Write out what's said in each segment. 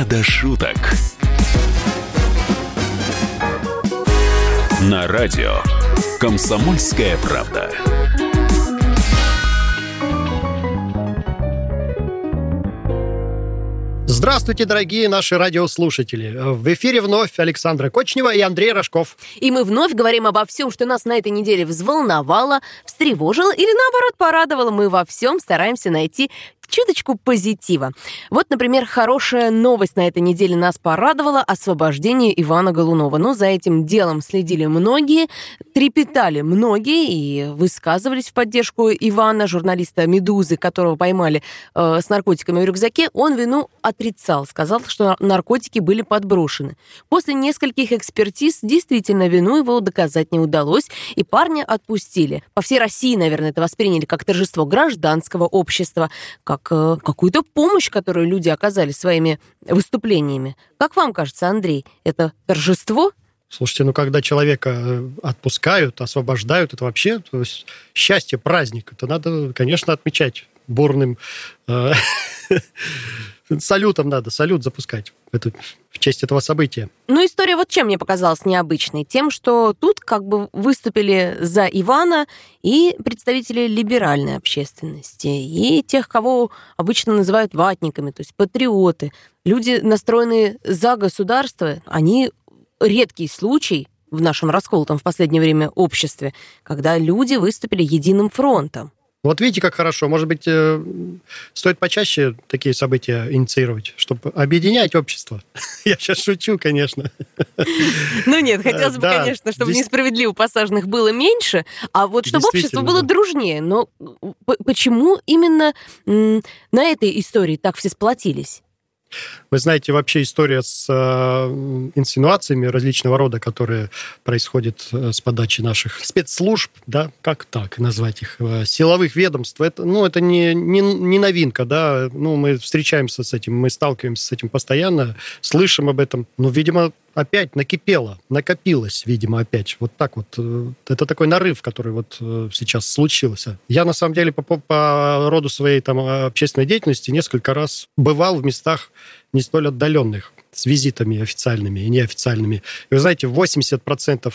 «Не до шуток». На радио «Комсомольская правда». Здравствуйте, дорогие наши радиослушатели. В эфире вновь Александра Кочнева и Андрей Рожков. И мы вновь говорим обо всем, что нас на этой неделе взволновало, встревожило или, наоборот, порадовало. Мы во всем стараемся найти чуточку позитива. Вот, например, хорошая новость на этой неделе нас порадовала – освобождение Ивана Голунова. Но за этим делом следили многие, трепетали многие и высказывались в поддержку Ивана, журналиста «Медузы», которого поймали э, с наркотиками в рюкзаке. Он вину отрицал, сказал, что наркотики были подброшены. После нескольких экспертиз действительно вину его доказать не удалось, и парня отпустили. По всей России, наверное, это восприняли как торжество гражданского общества, как как э, какую-то помощь, которую люди оказали своими выступлениями. Как вам кажется, Андрей, это торжество? Слушайте, ну когда человека э, отпускают, освобождают, это вообще то есть, счастье, праздник. Это надо, конечно, отмечать бурным э, салютом надо, салют запускать это, в честь этого события. Ну, история вот чем мне показалась необычной. Тем, что тут как бы выступили за Ивана и представители либеральной общественности, и тех, кого обычно называют ватниками, то есть патриоты. Люди, настроенные за государство, они редкий случай в нашем расколотом в последнее время обществе, когда люди выступили единым фронтом. Вот видите, как хорошо. Может быть, э, стоит почаще такие события инициировать, чтобы объединять общество. Я сейчас шучу, конечно. Ну нет, хотелось бы, конечно, чтобы несправедливо посаженных было меньше, а вот чтобы общество было дружнее. Но почему именно на этой истории так все сплотились? Вы знаете, вообще история с э, инсинуациями различного рода, которые происходят э, с подачи наших спецслужб, да, как так назвать их, э, силовых ведомств, это, ну, это не, не, не новинка, да, ну, мы встречаемся с этим, мы сталкиваемся с этим постоянно, слышим об этом, но, видимо, опять накипело, накопилось, видимо, опять. Вот так вот. Э, это такой нарыв, который вот э, сейчас случился. Я, на самом деле, по, по роду своей там общественной деятельности несколько раз бывал в местах не столь отдаленных, с визитами официальными и неофициальными. И вы знаете, 80%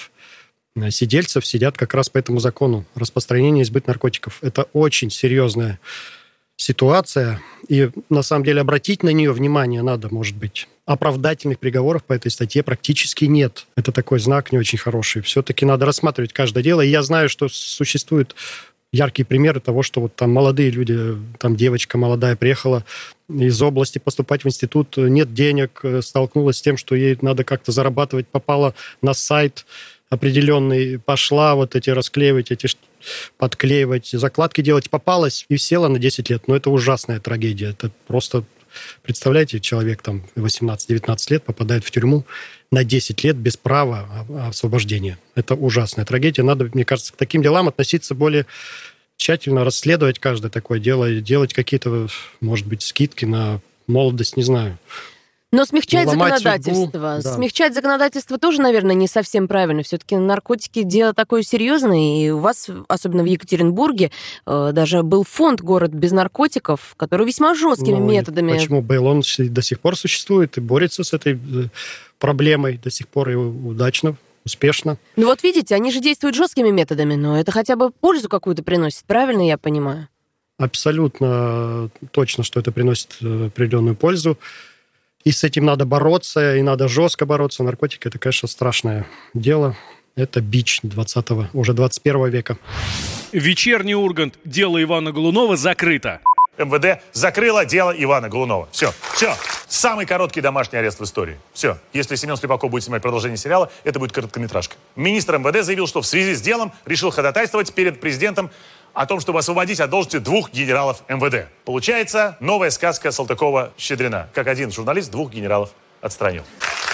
сидельцев сидят как раз по этому закону распространения избыт наркотиков. Это очень серьезная ситуация, и на самом деле обратить на нее внимание надо, может быть. Оправдательных приговоров по этой статье практически нет. Это такой знак не очень хороший. Все-таки надо рассматривать каждое дело. И я знаю, что существуют яркие примеры того, что вот там молодые люди, там девочка молодая приехала из области поступать в институт, нет денег, столкнулась с тем, что ей надо как-то зарабатывать, попала на сайт определенный, пошла вот эти расклеивать, эти подклеивать, закладки делать, попалась и села на 10 лет. Но это ужасная трагедия. Это просто, представляете, человек там 18-19 лет попадает в тюрьму на 10 лет без права освобождения. Это ужасная трагедия. Надо, мне кажется, к таким делам относиться более тщательно, расследовать каждое такое дело и делать какие-то, может быть, скидки на молодость, не знаю. Но смягчать законодательство. Судьбу, да. Смягчать законодательство тоже, наверное, не совсем правильно. Все-таки наркотики дело такое серьезное. И у вас, особенно в Екатеринбурге, э, даже был фонд «Город без наркотиков», который весьма жесткими ну, методами... Почему был? Он до сих пор существует и борется с этой э, проблемой до сих пор и удачно успешно. Ну вот видите, они же действуют жесткими методами, но это хотя бы пользу какую-то приносит, правильно я понимаю? Абсолютно точно, что это приносит э, определенную пользу. И с этим надо бороться, и надо жестко бороться. Наркотики – это, конечно, страшное дело. Это бич 20 уже 21 века. Вечерний Ургант. Дело Ивана Голунова закрыто. МВД закрыло дело Ивана Голунова. Все, все. Самый короткий домашний арест в истории. Все. Если Семен Слепаков будет снимать продолжение сериала, это будет короткометражка. Министр МВД заявил, что в связи с делом решил ходатайствовать перед президентом о том, чтобы освободить от должности двух генералов МВД. Получается, новая сказка Салтыкова-Щедрина. Как один журналист двух генералов отстранил.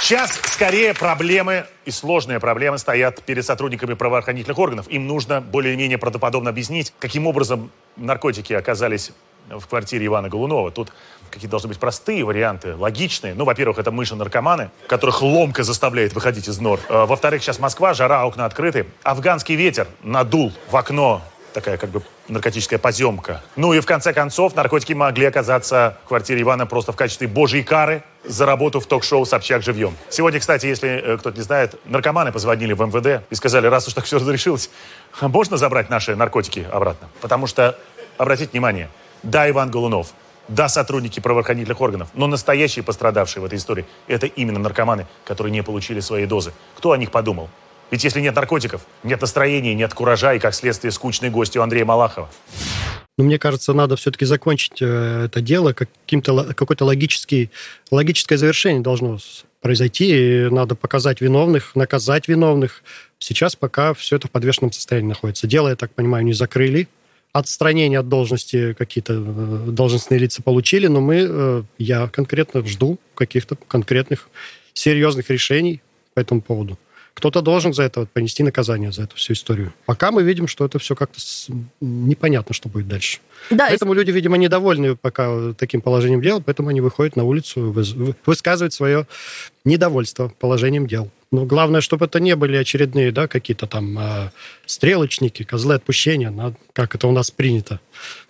Сейчас скорее проблемы и сложные проблемы стоят перед сотрудниками правоохранительных органов. Им нужно более-менее правдоподобно объяснить, каким образом наркотики оказались в квартире Ивана Голунова. Тут какие должны быть простые варианты, логичные. Ну, во-первых, это мыши-наркоманы, которых ломка заставляет выходить из нор. Э, во-вторых, сейчас Москва, жара, окна открыты. Афганский ветер надул в окно такая как бы наркотическая поземка. Ну и в конце концов наркотики могли оказаться в квартире Ивана просто в качестве божьей кары за работу в ток-шоу «Собчак живьем». Сегодня, кстати, если э, кто-то не знает, наркоманы позвонили в МВД и сказали, раз уж так все разрешилось, а можно забрать наши наркотики обратно? Потому что, обратите внимание, да, Иван Голунов, да, сотрудники правоохранительных органов, но настоящие пострадавшие в этой истории – это именно наркоманы, которые не получили свои дозы. Кто о них подумал? Ведь если нет наркотиков, нет настроения, нет куража и, как следствие, скучные гости у Андрея Малахова. Но мне кажется, надо все-таки закончить э, это дело, каким-то какое-то логический, логическое завершение должно произойти, и надо показать виновных, наказать виновных. Сейчас пока все это в подвешенном состоянии находится. Дело, я так понимаю, не закрыли. Отстранение от должности какие-то э, должностные лица получили, но мы, э, я конкретно жду каких-то конкретных серьезных решений по этому поводу. Кто-то должен за это понести наказание, за эту всю историю. Пока мы видим, что это все как-то с... непонятно, что будет дальше. Да, поэтому и... люди, видимо, недовольны пока таким положением дел, поэтому они выходят на улицу, высказывают свое недовольство положением дел. Но главное, чтобы это не были очередные, да, какие-то там э, стрелочники, козлы отпущения, на, как это у нас принято.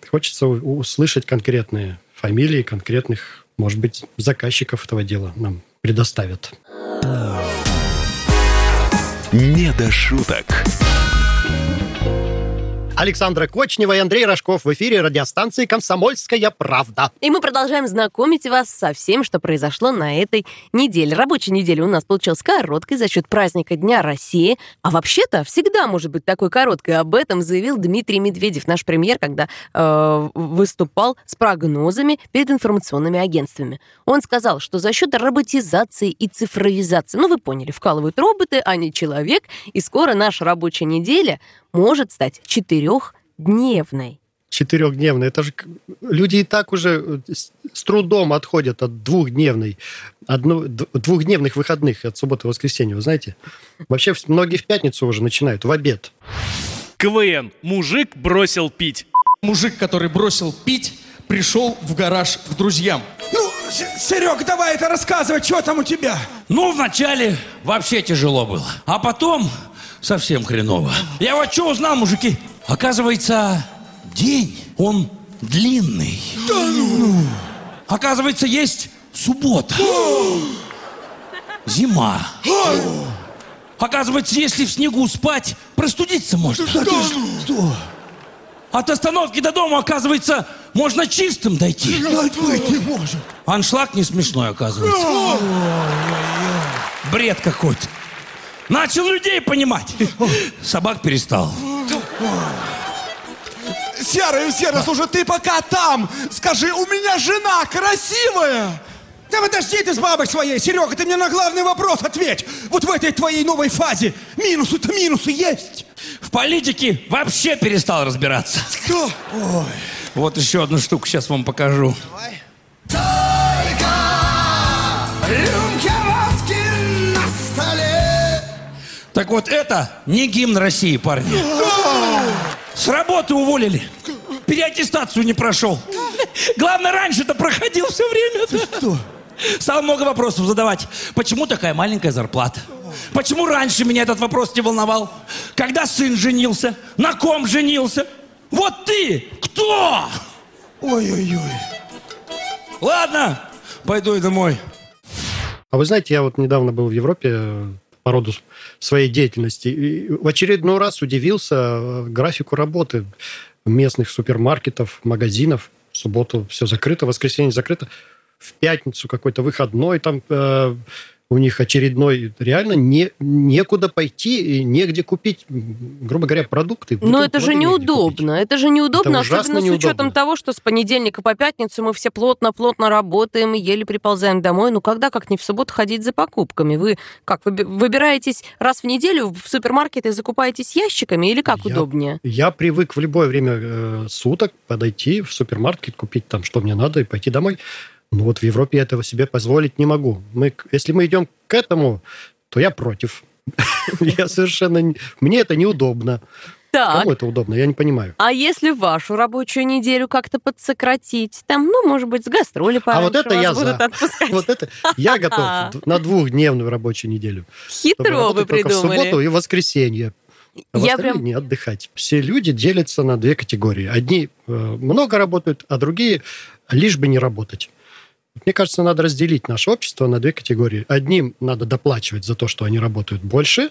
Хочется услышать конкретные фамилии, конкретных, может быть, заказчиков этого дела нам предоставят. Не до шуток. Александра Кочнева и Андрей Рожков в эфире радиостанции «Комсомольская правда». И мы продолжаем знакомить вас со всем, что произошло на этой неделе. Рабочая неделя у нас получилась короткой за счет праздника Дня России. А вообще-то всегда может быть такой короткой. Об этом заявил Дмитрий Медведев, наш премьер, когда э, выступал с прогнозами перед информационными агентствами. Он сказал, что за счет роботизации и цифровизации, ну вы поняли, вкалывают роботы, а не человек, и скоро наша рабочая неделя может стать четырехдневной. Четырехдневной. Это же люди и так уже э, с трудом отходят от двухдневной, одну, двухдневных выходных от субботы и воскресенья, вы знаете. Вообще многие в пятницу уже начинают, в обед. КВН. Мужик бросил пить. Мужик, который бросил пить, пришел в гараж к друзьям. Ну, Серег, давай это рассказывай, что там у тебя? Ну, вначале вообще тяжело было. А потом совсем хреново. Я вот что узнал, мужики? Оказывается, день, он длинный. Да ну! Оказывается, есть суббота. Зима. Оказывается, если в снегу спать, простудиться можно. Да, да, что? От остановки до дома, оказывается, можно чистым дойти. Быть не может. Аншлаг не смешной, оказывается. Бред какой-то. Начал людей понимать. Собак перестал. Серый, Серый, слушай, ты пока там. Скажи, у меня жена красивая. Да подожди ты с бабой своей, Серега, ты мне на главный вопрос ответь. Вот в этой твоей новой фазе минусы-то минусы есть. В политике вообще перестал разбираться. Что? Ой. Вот еще одну штуку сейчас вам покажу. Давай. Так вот это не гимн России, парни. С работы уволили. Переаттестацию не прошел. Главное, раньше-то проходил все время. Что? Стал много вопросов задавать. Почему такая маленькая зарплата? Почему раньше меня этот вопрос не волновал? Когда сын женился? На ком женился? Вот ты кто? Ой-ой-ой. Ладно, пойду и домой. А вы знаете, я вот недавно был в Европе, по роду своей деятельности. И в очередной раз удивился э, графику работы местных супермаркетов, магазинов. В субботу все закрыто, в воскресенье закрыто. В пятницу какой-то выходной там э, у них очередной, реально не, некуда пойти и негде купить, грубо говоря, продукты. Но это же неудобно. Это же неудобно, это особенно неудобно. с учетом того, что с понедельника по пятницу мы все плотно-плотно работаем, еле приползаем домой. Ну, когда, как не в субботу, ходить за покупками? Вы как, выбираетесь раз в неделю в супермаркет и закупаетесь ящиками или как я, удобнее? Я привык в любое время э, суток подойти в супермаркет, купить там, что мне надо, и пойти домой. Ну вот в Европе я этого себе позволить не могу. Мы, если мы идем к этому, то я против. Я совершенно... Мне это неудобно. Так. Кому это удобно? Я не понимаю. А если вашу рабочую неделю как-то подсократить? Там, ну, может быть, с гастроли А вот это я за. Вот это я готов на двухдневную рабочую неделю. Хитро вы придумали. в субботу и воскресенье. а Я прям- не отдыхать. Все люди делятся на две категории. Одни э, много работают, а другие лишь бы не работать. Мне кажется, надо разделить наше общество на две категории. Одним надо доплачивать за то, что они работают больше,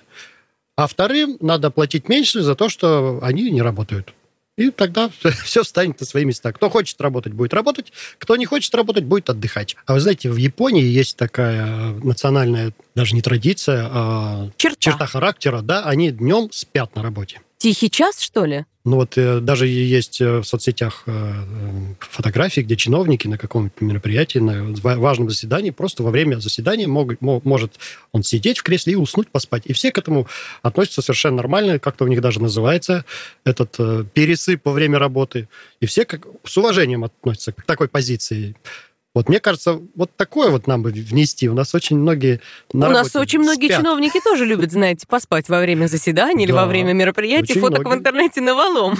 а вторым надо платить меньше за то, что они не работают. И тогда все встанет на свои места. Кто хочет работать, будет работать. Кто не хочет работать, будет отдыхать. А вы знаете, в Японии есть такая национальная, даже не традиция, а Черта. черта характера. Да, они днем спят на работе. Тихий час, что ли? Ну вот э, даже есть э, в соцсетях э, фотографии, где чиновники на каком-то мероприятии, на ва- важном заседании, просто во время заседания могут, мо- может он сидеть в кресле и уснуть, поспать. И все к этому относятся совершенно нормально, как-то у них даже называется этот пересып во время работы. И все как, с уважением относятся к такой позиции. Вот мне кажется, вот такое вот нам бы внести. У нас очень многие на У нас очень многие спят. чиновники тоже любят, знаете, поспать во время заседания или во время мероприятий, фоток в интернете навалом.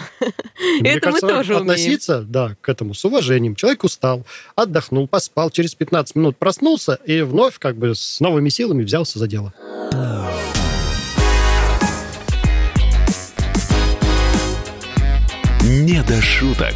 Мне Это мы тоже умеем. относиться, да, к этому с уважением. Человек устал, отдохнул, поспал, через 15 минут проснулся и вновь как бы с новыми силами взялся за дело. «Не до шуток».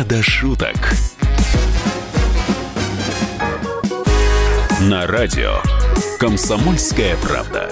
Не до шуток. На радио «Комсомольская правда».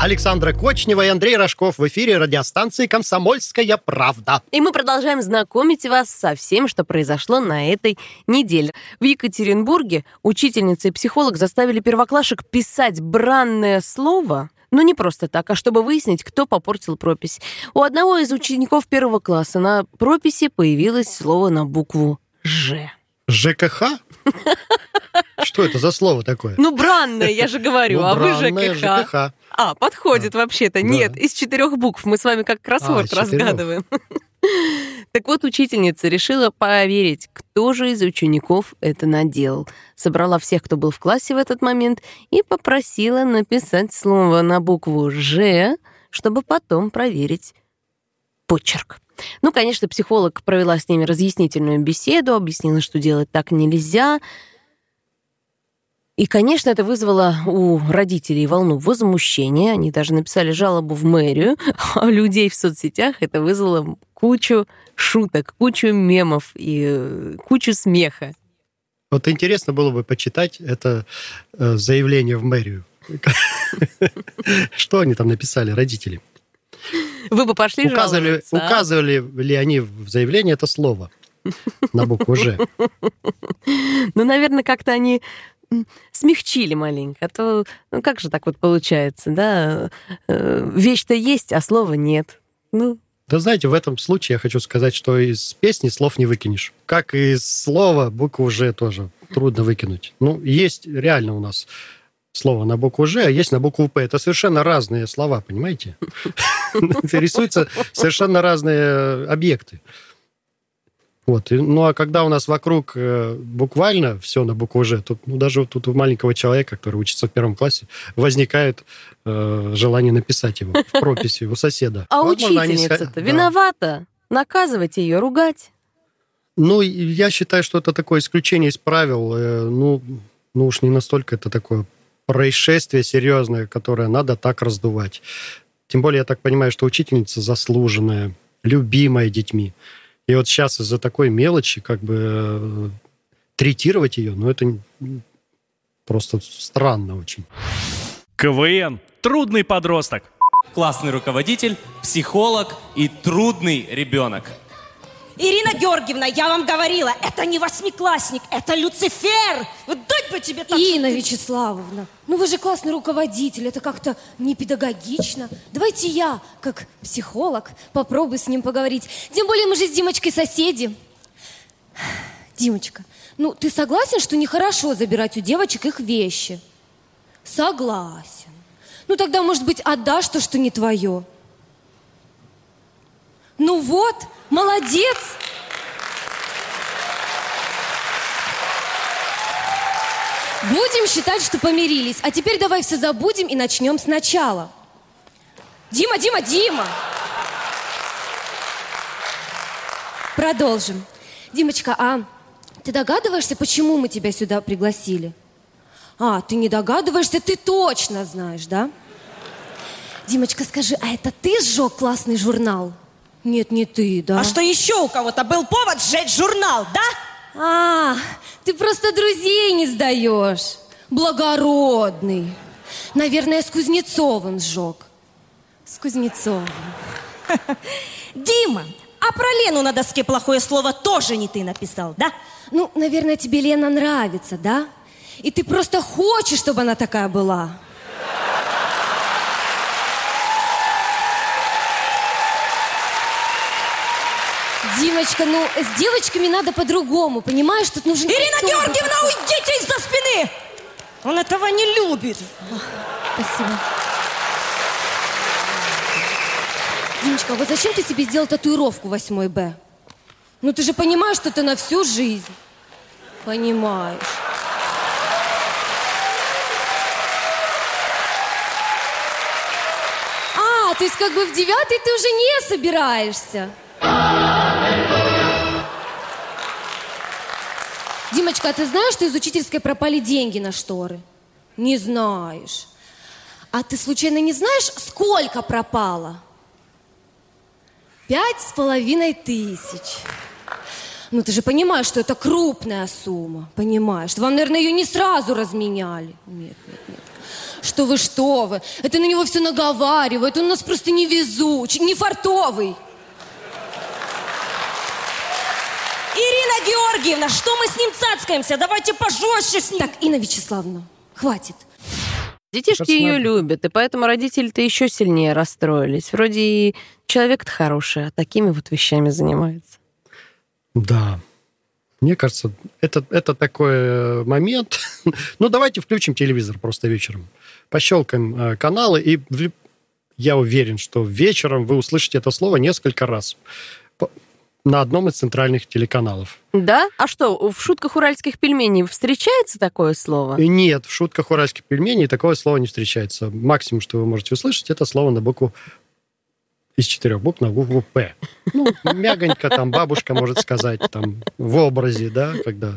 Александра Кочнева и Андрей Рожков в эфире радиостанции «Комсомольская правда». И мы продолжаем знакомить вас со всем, что произошло на этой неделе. В Екатеринбурге учительница и психолог заставили первоклашек писать бранное слово, но не просто так, а чтобы выяснить, кто попортил пропись. У одного из учеников первого класса на прописи появилось слово на букву «Ж». ЖКХ? Что это за слово такое? Ну, бранное, я же говорю, Ну, а вы ЖКХ. ЖКХ. А, подходит вообще-то. Да. Нет, из четырех букв. Мы с вами как кроссворд А, четырех. Так вот, учительница решила проверить, кто же из учеников это наделал. Собрала всех, кто был в классе в этот момент, и попросила написать слово на букву «Ж», чтобы потом проверить почерк. Ну, конечно, психолог провела с ними разъяснительную беседу, объяснила, что делать так нельзя. И, конечно, это вызвало у родителей волну возмущения. Они даже написали жалобу в мэрию, а людей в соцсетях это вызвало кучу шуток, кучу мемов и э, кучу смеха. Вот интересно было бы почитать это э, заявление в мэрию. Что они там написали, родители? Вы бы пошли Указывали, жаловаться, а? указывали ли они в заявлении это слово на букву «Ж»? Ну, наверное, как-то они смягчили маленько. А то, ну, как же так вот получается, да? Э, Вещь-то есть, а слова нет. Ну, Да знаете, в этом случае я хочу сказать, что из песни слов не выкинешь. Как и из слова букву «Ж» тоже трудно выкинуть. Ну, есть реально у нас слово на букву «Ж», а есть на букву «П». Это совершенно разные слова, понимаете? Рисуются совершенно разные объекты. Вот. и- Ну, а когда у нас вокруг э, буквально все на букву «Ж», то ну, даже тут у маленького человека, который учится в первом классе, возникает э, желание написать его в прописи у соседа. а учительница-то виновата. Наказывать ее, ругать. Ну, я считаю, что это такое исключение из правил. э, Ну, ну уж не настолько это такое происшествие серьезное, которое надо так раздувать. Тем более, я так понимаю, что учительница заслуженная, любимая детьми. И вот сейчас из-за такой мелочи как бы э, третировать ее, ну, это просто странно очень. КВН. Трудный подросток. классный руководитель, психолог и трудный ребенок. Ирина Георгиевна, я вам говорила, это не восьмиклассник, это Люцифер. Вот дать бы тебе так... Инна Вячеславовна, ну вы же классный руководитель, это как-то не педагогично. Давайте я, как психолог, попробую с ним поговорить. Тем более мы же с Димочкой соседи. Димочка, ну ты согласен, что нехорошо забирать у девочек их вещи? Согласен. Ну тогда, может быть, отдашь то, что не твое. Ну вот, молодец. Будем считать, что помирились. А теперь давай все забудем и начнем сначала. Дима, Дима, Дима! Продолжим. Димочка, а ты догадываешься, почему мы тебя сюда пригласили? А, ты не догадываешься, ты точно знаешь, да? Димочка, скажи, а это ты сжег классный журнал? Нет, не ты, да? А что еще у кого-то был повод сжечь журнал, да? А, ты просто друзей не сдаешь. Благородный. Наверное, с Кузнецовым сжег. С Кузнецовым. Дима, а про Лену на доске плохое слово тоже не ты написал, да? Ну, наверное, тебе Лена нравится, да? И ты просто хочешь, чтобы она такая была. Димочка, ну, с девочками надо по-другому, понимаешь? Тут нужен... Ирина особый Георгиевна, подход. уйдите из-за спины! Он этого не любит. Спасибо. Димочка, а вот зачем ты себе сделал татуировку 8 Б? Ну ты же понимаешь, что это на всю жизнь. Понимаешь. А, то есть как бы в девятый ты уже не собираешься. Димочка, а ты знаешь, что из учительской пропали деньги на шторы? Не знаешь. А ты случайно не знаешь, сколько пропало? Пять с половиной тысяч. Ну, ты же понимаешь, что это крупная сумма. Понимаешь? Вам, наверное, ее не сразу разменяли. Нет, нет, нет. Что вы, что вы. Это на него все наговаривают. Он у нас просто невезучий, не Ирина Георгиевна, что мы с ним цацкаемся? Давайте пожестче с ним. Так, Инна Вячеславовна, хватит. Детишки ее любят, и поэтому родители-то еще сильнее расстроились. Вроде и человек-то хороший, а такими вот вещами занимается. Да. Мне кажется, это, это такой э, момент. ну, давайте включим телевизор просто вечером. Пощелкаем э, каналы, и я уверен, что вечером вы услышите это слово несколько раз на одном из центральных телеканалов. Да? А что, в шутках уральских пельменей встречается такое слово? Нет, в шутках уральских пельменей такое слово не встречается. Максимум, что вы можете услышать, это слово на букву из четырех букв на букву П. Ну, мягонько там бабушка может сказать, там, в образе, да, когда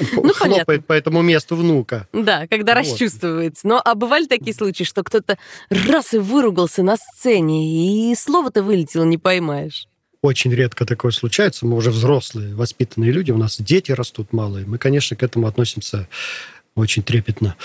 Ну, хлопает понятно. по этому месту внука. Да, когда Вот. расчувствуется. Но а бывали такие случаи, что кто-то раз и выругался на сцене, и слово-то вылетело, не поймаешь. Очень редко такое случается. Мы уже взрослые, воспитанные люди, у нас дети растут малые. Мы, конечно, к этому относимся очень трепетно.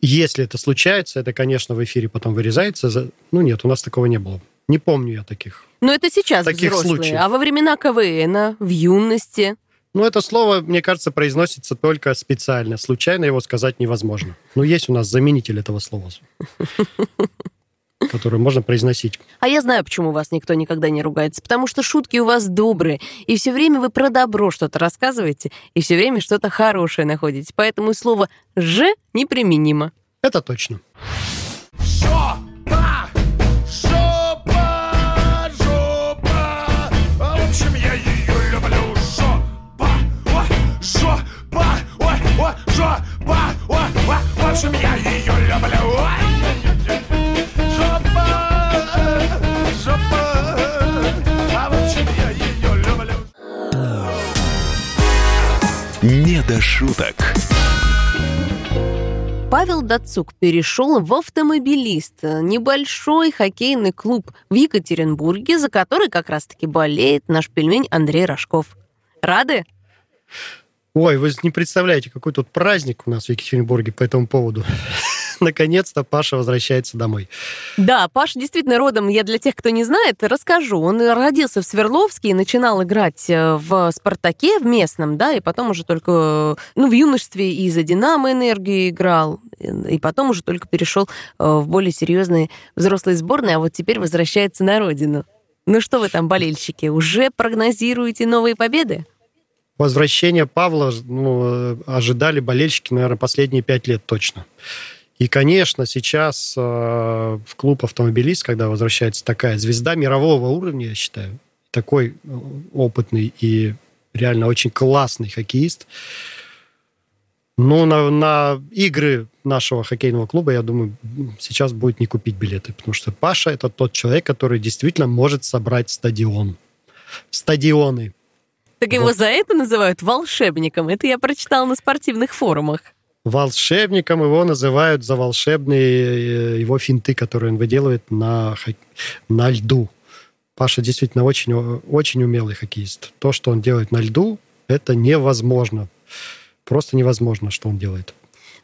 Если это случается, это, конечно, в эфире потом вырезается. За- Ну нет, у нас такого не было. Не помню я таких. Но это сейчас Таких взрослые. случаев. А во времена КВН, в юности. Ну, это слово, мне кажется, произносится только специально. Случайно его сказать невозможно. Ну, есть у нас заменитель этого слова, который можно произносить. А я знаю, почему вас никто никогда не ругается. Потому что шутки у вас добрые. И все время вы про добро что-то рассказываете, и все время что-то хорошее находите. Поэтому слово «ж» неприменимо. Это точно. Жопа! «Не до шуток». Павел Дацук перешел в автомобилист, небольшой хоккейный клуб в Екатеринбурге, за который как раз-таки болеет наш пельмень Андрей Рожков. Рады? Ой, вы не представляете, какой тут праздник у нас в Екатеринбурге по этому поводу. наконец-то Паша возвращается домой. Да, Паша действительно родом, я для тех, кто не знает, расскажу. Он родился в Свердловске и начинал играть э, в «Спартаке», в местном, да, и потом уже только, ну, в юношестве и за «Динамо» энергию играл, и потом уже только перешел э, в более серьезные взрослые сборные, а вот теперь возвращается на родину. Ну что вы там, болельщики, уже прогнозируете новые победы? Возвращение Павла ну, ожидали болельщики, наверное, последние пять лет точно. И, конечно, сейчас э, в клуб «Автомобилист», когда возвращается такая звезда мирового уровня, я считаю, такой э, опытный и реально очень классный хоккеист, ну, на, на игры нашего хоккейного клуба, я думаю, сейчас будет не купить билеты, потому что Паша – это тот человек, который действительно может собрать стадион. Стадионы. Так его вот. за это называют волшебником. Это я прочитала на спортивных форумах. Волшебником его называют за волшебные э, его финты, которые он выделывает на, на льду. Паша действительно очень, очень умелый хоккеист. То, что он делает на льду, это невозможно. Просто невозможно, что он делает.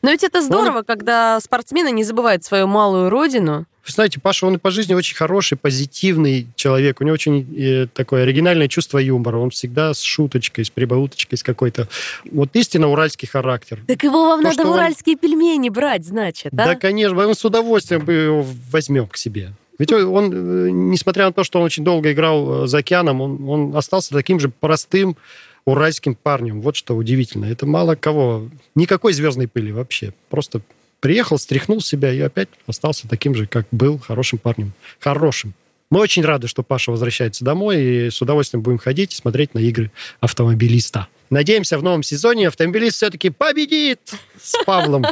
Но ведь это здорово, он... когда спортсмены не забывают свою малую родину. Вы знаете, Паша, он по жизни очень хороший, позитивный человек. У него очень э, такое оригинальное чувство юмора. Он всегда с шуточкой, с прибауточкой, с какой-то... Вот истинно уральский характер. Так его вам То, надо уральские он... пельмени брать, значит, да? Да, конечно. Мы с удовольствием его возьмем к себе. Ведь он, э, несмотря на то, что он очень долго играл э, за океаном, он, он остался таким же простым, уральским парнем. Вот что удивительно. Это мало кого. Никакой звездной пыли вообще. Просто приехал, стряхнул себя и опять остался таким же, как был, хорошим парнем. Хорошим. Мы очень рады, что Паша возвращается домой, и с удовольствием будем ходить и смотреть на игры автомобилиста. Надеемся, в новом сезоне автомобилист все-таки победит с Павлом.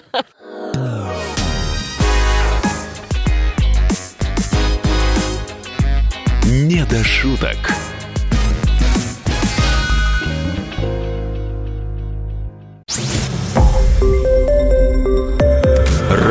Не до шуток.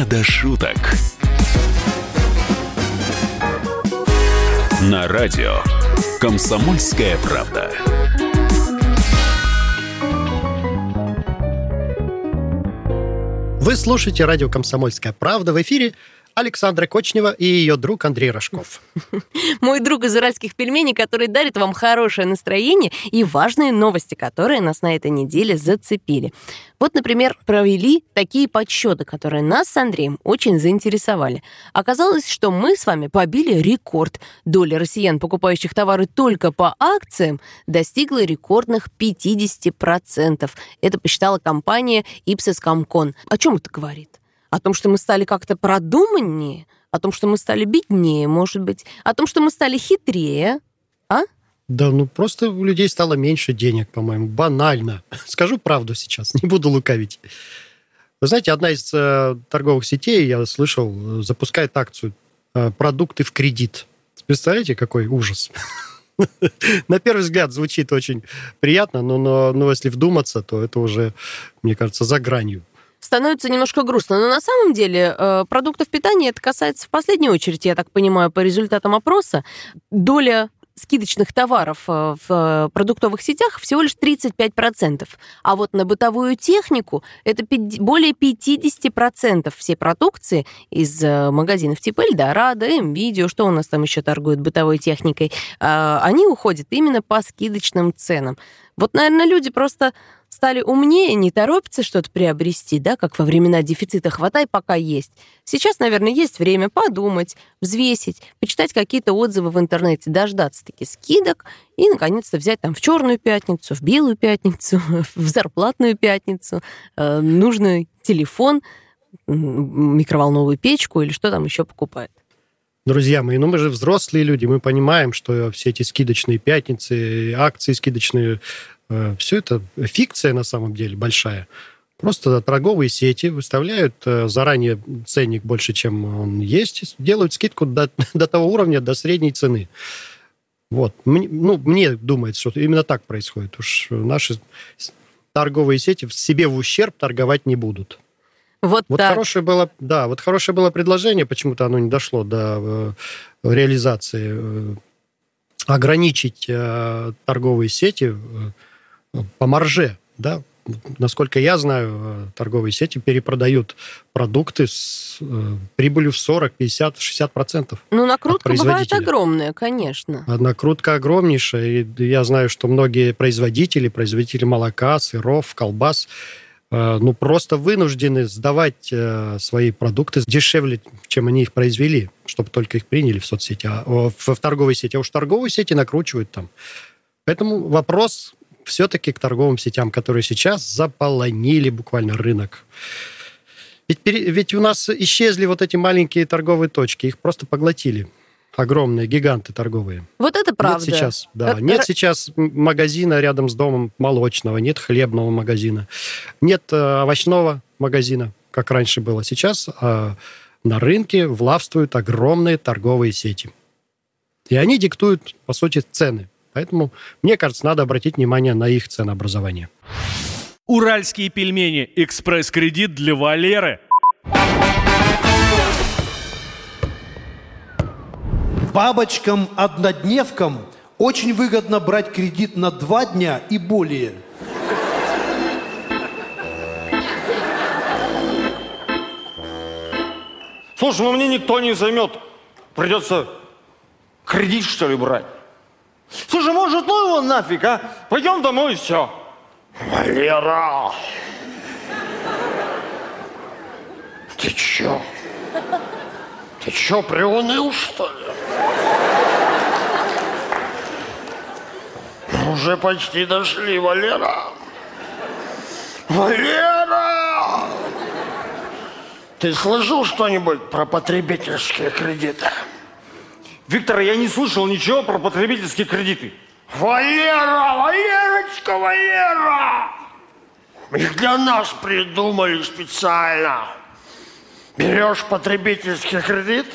Не до шуток. На радио «Комсомольская правда». Вы слушаете радио «Комсомольская правда» в эфире Александра Кочнева и ее друг Андрей Рожков. Мой друг из уральских пельменей, который дарит вам хорошее настроение и важные новости, которые нас на этой неделе зацепили. Вот, например, провели такие подсчеты, которые нас с Андреем очень заинтересовали. Оказалось, что мы с вами побили рекорд. Доля россиян, покупающих товары только по акциям, достигла рекордных 50%. Это посчитала компания Ipsos Comcon. О чем это говорит? О том, что мы стали как-то продуманнее? О том, что мы стали беднее, может быть? О том, что мы стали хитрее? А? Да, ну просто у людей стало меньше денег, по-моему. Банально. Скажу правду сейчас, не буду лукавить. Вы знаете, одна из э, торговых сетей, я слышал, запускает акцию э, «Продукты в кредит». Представляете, какой ужас? На первый взгляд звучит очень приятно, но, но, но если вдуматься, то это уже, мне кажется, за гранью становится немножко грустно. Но на самом деле э, продуктов питания это касается в последнюю очередь, я так понимаю, по результатам опроса. Доля скидочных товаров э, в э, продуктовых сетях всего лишь 35%. А вот на бытовую технику это более 50% всей продукции из магазинов типа Эльдорадо, М-Видео, что у нас там еще торгуют бытовой техникой, они уходят именно по скидочным ценам. Вот, наверное, люди просто стали умнее, не торопятся что-то приобрести, да, как во времена дефицита «хватай, пока есть». Сейчас, наверное, есть время подумать, взвесить, почитать какие-то отзывы в интернете, дождаться таки скидок и, наконец-то, взять там в черную пятницу, в белую пятницу, в зарплатную пятницу э, нужный телефон, микроволновую печку или что там еще покупает. Друзья мои, ну мы же взрослые люди, мы понимаем, что все эти скидочные пятницы, акции скидочные, Э, все это фикция на самом деле большая. Просто торговые сети выставляют э, заранее ценник больше, чем он есть, делают скидку до, до того уровня, до средней цены. Вот. Мне, ну, мне думается, что именно так происходит. Уж наши торговые сети в себе в ущерб торговать не будут. Вот, Вот так. хорошее было, да, вот хорошее было предложение, почему-то оно не дошло до э, реализации. э, ограничить э, торговые сети э, по марже, да. Насколько я знаю, э, торговые сети перепродают продукты с э, прибылью в 40, 50, 60 процентов. Ну, накрутка бывает огромная, конечно. Накрутка огромнейшая. И я знаю, что многие производители, производители молока, сыров, колбас, э, ну, просто вынуждены сдавать э, свои продукты дешевле, чем они их произвели, чтобы только их приняли в соцсети, а, в, в торговой сети. А уж торговые сети накручивают там. Поэтому вопрос все-таки к торговым сетям, которые сейчас заполонили буквально рынок. Ведь, ведь у нас исчезли вот эти маленькие торговые точки, их просто поглотили. Огромные, гиганты торговые. Вот это правда. Нет сейчас, да, Р- нет сейчас магазина рядом с домом молочного, нет хлебного магазина, нет э, овощного магазина, как раньше было. Сейчас э, на рынке властвуют огромные торговые сети. И они диктуют, по сути, цены. Поэтому, мне кажется, надо обратить внимание на их ценообразование. Уральские пельмени. Экспресс-кредит для Валеры. Бабочкам-однодневкам очень выгодно брать кредит на два дня и более. Слушай, ну мне никто не займет. Придется кредит, что ли, брать. Слушай, может, ну его нафиг, а? Пойдем домой и все. Валера! Ты чё? Ты чё, приуныл, что ли? Уже почти дошли, Валера. Валера! Ты слышал что-нибудь про потребительские кредиты? Виктор, я не слышал ничего про потребительские кредиты. Валера, Валерочка, Валера! Их для нас придумали специально. Берешь потребительский кредит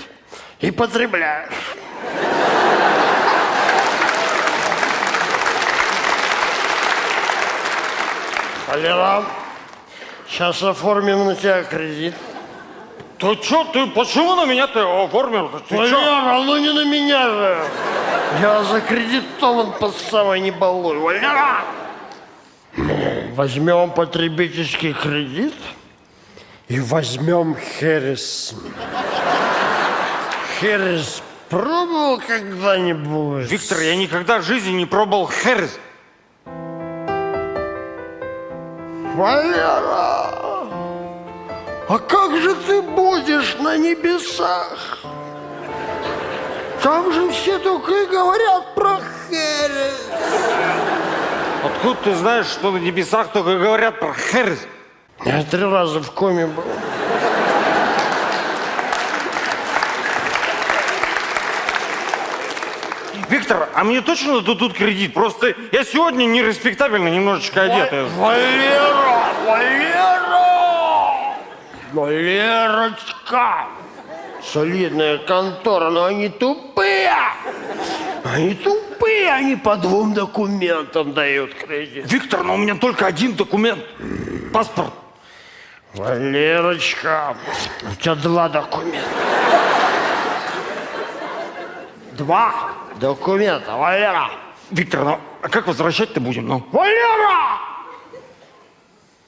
и потребляешь. Валера, сейчас оформим на тебя кредит. Ты что, ты почему на меня ты оформил? Ты? Валера, ну не на меня же. Я закредитован по самой не балуй. Валера! Возьмем потребительский кредит и возьмем Херес. Херес пробовал когда-нибудь? Виктор, я никогда в жизни не пробовал херес. Валера! А как же ты будешь на небесах? Там же все только и говорят про Херес. Откуда ты знаешь, что на небесах только говорят про херес? Я три раза в коме был. Виктор, а мне точно дадут кредит? Просто я сегодня нереспектабельно немножечко одет. Валера! Валера! Валерочка! Солидная контора, но они тупые! Они тупые, они по двум документам дают кредит. Виктор, но у меня только один документ. Паспорт. Валерочка, у тебя два документа. Два документа, Валера. Виктор, ну а как возвращать-то будем? Ну? Валера!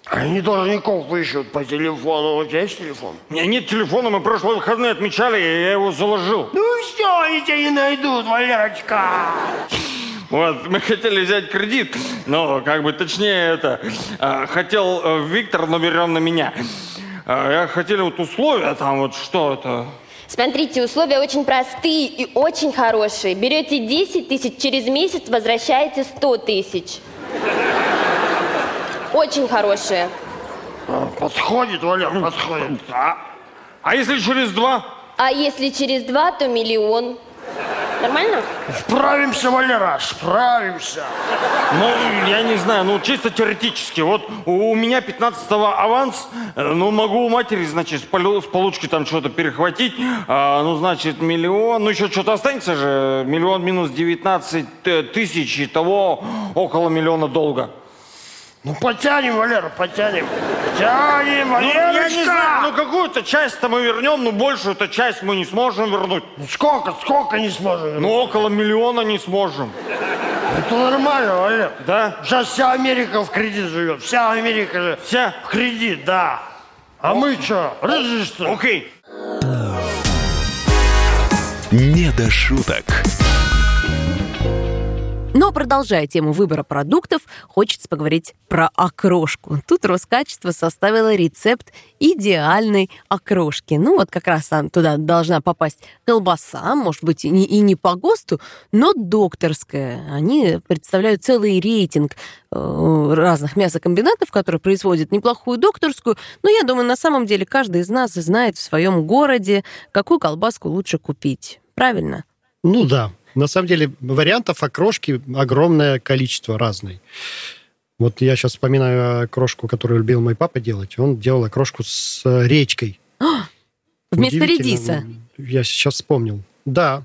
Они должников ищут по телефону. У тебя есть телефон? У меня нет телефона, мы прошлые выходные отмечали, и я его заложил. Ну все, они тебя не найдут, Валерочка. Вот, мы хотели взять кредит, но как бы точнее это, э, хотел э, Виктор, но берем на меня. Э, я хотели вот условия там, вот что это. Смотрите, условия очень простые и очень хорошие. Берете 10 тысяч, через месяц возвращаете 100 тысяч. Очень хорошие. Подходит, Валер, подходит. А, а если через два? А если через два, то миллион. Нормально? Справимся, Валера, справимся. Ну, я не знаю, ну, чисто теоретически. Вот у меня 15-го аванс, э, ну, могу у матери, значит, с, с получки там что-то перехватить. А, ну, значит, миллион, ну, еще что-то останется же. Миллион минус 19 т- тысяч, и того около миллиона долга. Ну, потянем, Валера, потянем. Потянем, Ну, я не Валерочка! знаю, ну, какую-то часть-то мы вернем, но большую-то часть мы не сможем вернуть. Сколько, сколько не сможем вернуть? Ну, около миллиона не сможем. Это нормально, Валер. Да? Сейчас вся Америка в кредит живет. Вся Америка же Вся? в кредит, да. А мы что, рыжие что ли? Окей. Не до шуток. Но продолжая тему выбора продуктов, хочется поговорить про окрошку. Тут Роскачество составило рецепт идеальной окрошки. Ну вот как раз там туда должна попасть колбаса, может быть и не, и не по ГОСТу, но докторская. Они представляют целый рейтинг э, разных мясокомбинатов, которые производят неплохую докторскую. Но я думаю, на самом деле каждый из нас знает в своем городе, какую колбаску лучше купить. Правильно? Ну да. На самом деле вариантов окрошки огромное количество разной. Вот я сейчас вспоминаю окрошку, которую любил мой папа делать. Он делал окрошку с э, речкой. Вместо редиса. Я сейчас вспомнил. Да.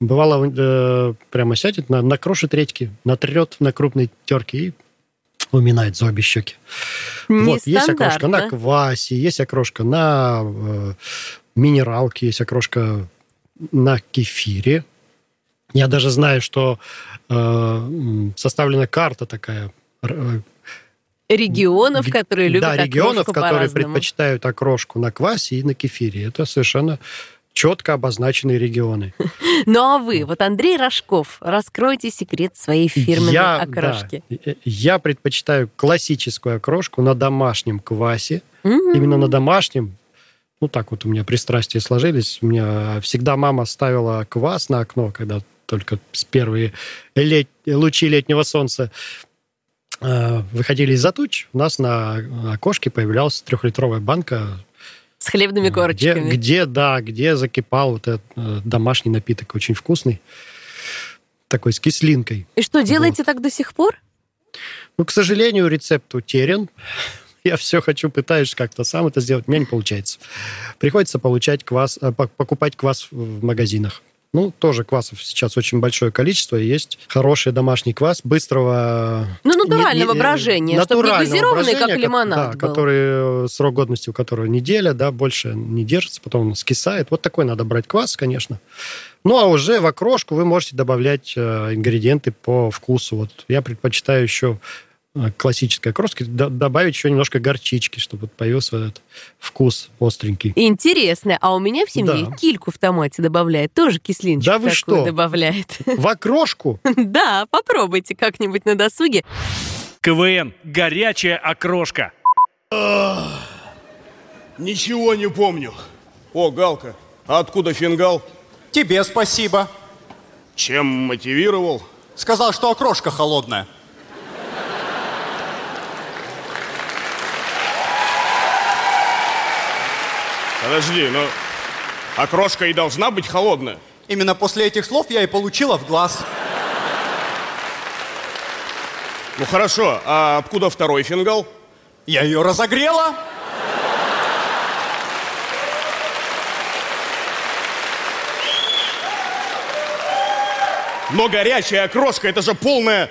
Бывало, э, прямо сядет, на, накрошит редьки, натрет на крупной терке и уминает за обе щеки. Вот, есть окрошка на квасе, есть окрошка на э, минералке, есть окрошка на кефире. Я даже знаю, что э, составлена карта такая р- Регионов, которые любят да, регионов, которые предпочитают окрошку на квасе и на кефире. Это совершенно четко обозначенные регионы. Ну а вы, вот Андрей Рожков, раскройте секрет своей фирменной я, окрошки. да, э, я предпочитаю классическую окрошку на домашнем квасе. М. Именно на домашнем. Ну, так вот у меня пристрастия сложились. У меня всегда мама ставила квас на окно, когда только с первые лет- лучи летнего солнца э, выходили из-за туч. У нас на окошке появлялась трехлитровая банка С хлебными где, корочками. где, да, где закипал вот этот э, домашний напиток, очень вкусный, такой с кислинкой. И что, делаете так до сих пор? Ну, к сожалению, рецепт утерян. Я все хочу, пытаюсь как-то сам это сделать, у меня не получается. Приходится получать квас, э, пок- покупать квас в магазинах. Ну, тоже квасов сейчас очень большое количество, есть хороший домашний квас быстрого... Ну, натурального не- не- брожения, чтоб не натурального газированный, как брожения, лимонад Да, был. который, э, срок годности у которого неделя, да, больше не держится, потом он скисает. Вот такой надо брать квас, конечно. Ну, а уже в окрошку вы можете добавлять э, ингредиенты по вкусу. Вот я предпочитаю еще классической окрошки д- добавить еще немножко горчички, чтобы появился вот этот вкус остренький. Интересно, а у меня в семье Да. кильку в томате добавляет, тоже кислинчик Да вы такой что? добавляет. В окрошку? Да, попробуйте как-нибудь на досуге. КВН. Горячая окрошка. Ничего не помню. О, Галка, а откуда фингал? Тебе спасибо. Чем мотивировал? Сказал, что окрошка холодная. Подожди, ну, окрошка и должна быть холодная. Именно после этих слов я и получила в глаз. Ну хорошо, а откуда второй фингал? Я ее разогрела. Но горячая окрошка, это же полная...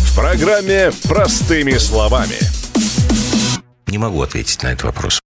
программе «Простыми словами». Не могу ответить на этот вопрос.